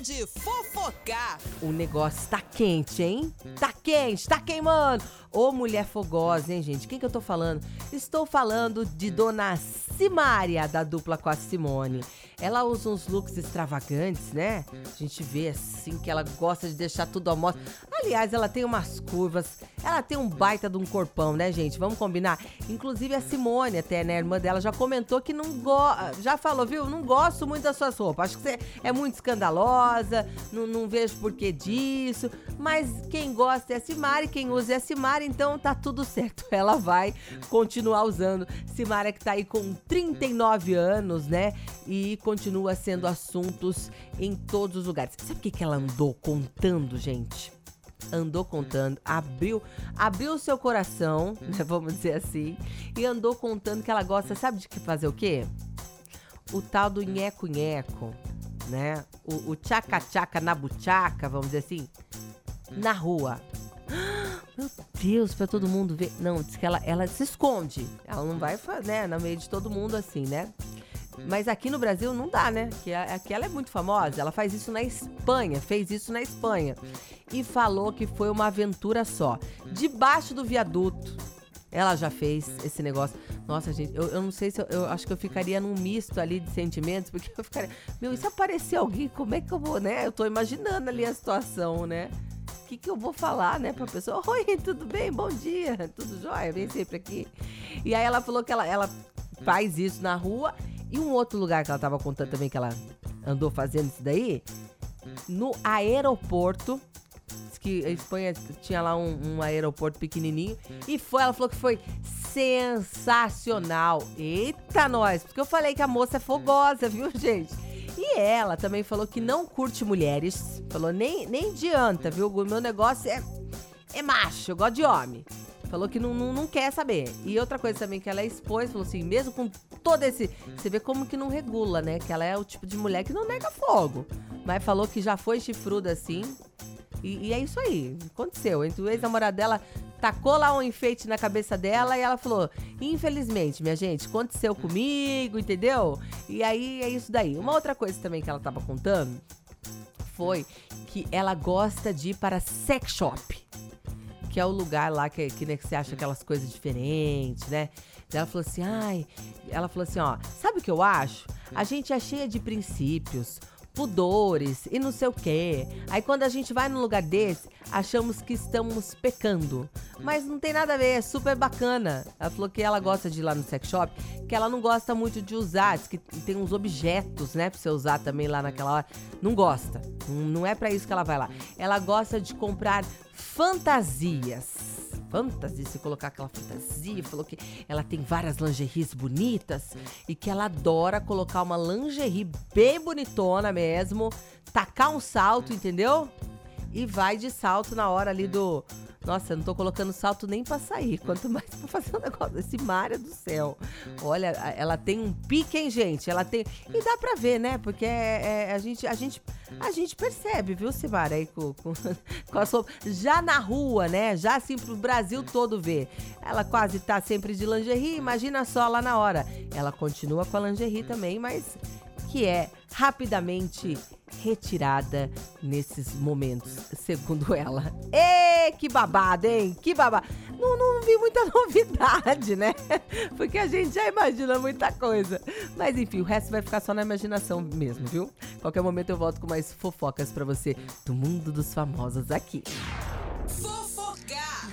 de fofocar. O negócio tá quente, hein? Tá quente, tá queimando. Ô, mulher fogosa, hein, gente? Quem que eu tô falando? Estou falando de Dona Simária, da dupla com a Simone. Ela usa uns looks extravagantes, né? A gente vê assim que ela gosta de deixar tudo à mostra. Aliás, ela tem umas curvas, ela tem um baita de um corpão, né, gente? Vamos combinar? Inclusive a Simone, até, né, a irmã dela, já comentou que não gosta. Já falou, viu? Não gosto muito das suas roupas. Acho que você é muito escandalosa, não, não vejo porquê disso. Mas quem gosta é a Simari, quem usa é a Simari, então tá tudo certo. Ela vai continuar usando. Simara que tá aí com 39 anos, né? E sendo assuntos em todos os lugares. Sabe o que, que ela andou contando, gente? andou contando, abriu, abriu o seu coração, né, vamos dizer assim, e andou contando que ela gosta, sabe de que fazer o quê? O tal do nheco-nheco, né? O, o tchaca-tchaca na buchaca, vamos dizer assim, na rua. Meu Deus, pra todo mundo ver. Não, diz que ela, ela se esconde. Ela não vai, né, no meio de todo mundo assim, né? Mas aqui no Brasil não dá, né? Que aqui ela é muito famosa. Ela faz isso na Espanha, fez isso na Espanha. E falou que foi uma aventura só. Debaixo do viaduto. Ela já fez esse negócio. Nossa, gente, eu, eu não sei se eu, eu, acho que eu ficaria num misto ali de sentimentos, porque eu ficaria. Meu, e se aparecer alguém, como é que eu vou, né? Eu tô imaginando ali a situação, né? O que, que eu vou falar, né, pra pessoa? Oi, tudo bem? Bom dia, tudo jóia? Vem sempre aqui. E aí ela falou que ela, ela faz isso na rua e um outro lugar que ela tava contando também que ela andou fazendo isso daí, no aeroporto. Que a Espanha tinha lá um, um aeroporto pequenininho. E foi, ela falou que foi sensacional. Eita, nós! Porque eu falei que a moça é fogosa, viu, gente? E ela também falou que não curte mulheres. Falou, nem, nem adianta, viu? O meu negócio é, é macho, eu gosto de homem. Falou que não, não, não, quer saber. E outra coisa também que ela expôs, falou assim, mesmo com todo esse. Você vê como que não regula, né? Que ela é o tipo de mulher que não nega fogo. Mas falou que já foi chifruda assim. E, e é isso aí. Aconteceu. Entre o ex-namorado dela tacou lá um enfeite na cabeça dela e ela falou: Infelizmente, minha gente, aconteceu comigo, entendeu? E aí é isso daí. Uma outra coisa também que ela tava contando foi que ela gosta de ir para sex shop que é o lugar lá que, que, né, que você acha aquelas coisas diferentes, né? Ela falou assim, ai, ela falou assim, ó, sabe o que eu acho? A gente é cheia de princípios, pudores e não sei o quê. Aí quando a gente vai num lugar desse, achamos que estamos pecando. Mas não tem nada a ver, é super bacana. Ela falou que ela gosta de ir lá no sex shop, que ela não gosta muito de usar, diz que tem uns objetos, né, pra você usar também lá naquela hora. Não gosta. Não é para isso que ela vai lá. Ela gosta de comprar fantasias fantasia, se colocar aquela fantasia, falou que ela tem várias lingeries bonitas e que ela adora colocar uma lingerie bem bonitona mesmo, tacar um salto, entendeu? E vai de salto na hora ali do nossa, eu não tô colocando salto nem pra sair, quanto mais pra fazer um negócio desse Mária do céu. Olha, ela tem um pique, hein, gente? Ela tem. E dá pra ver, né? Porque é, é, a, gente, a, gente, a gente percebe, viu, Simara, aí com, com, com a sua. Já na rua, né? Já assim pro Brasil todo ver. Ela quase tá sempre de lingerie, imagina só lá na hora. Ela continua com a lingerie também, mas que é rapidamente retirada nesses momentos, segundo ela. Ê, que babado, hein? Que babado. Não, não vi muita novidade, né? Porque a gente já imagina muita coisa. Mas enfim, o resto vai ficar só na imaginação mesmo, viu? Qualquer momento eu volto com mais fofocas para você do mundo dos famosos aqui. Fofocar!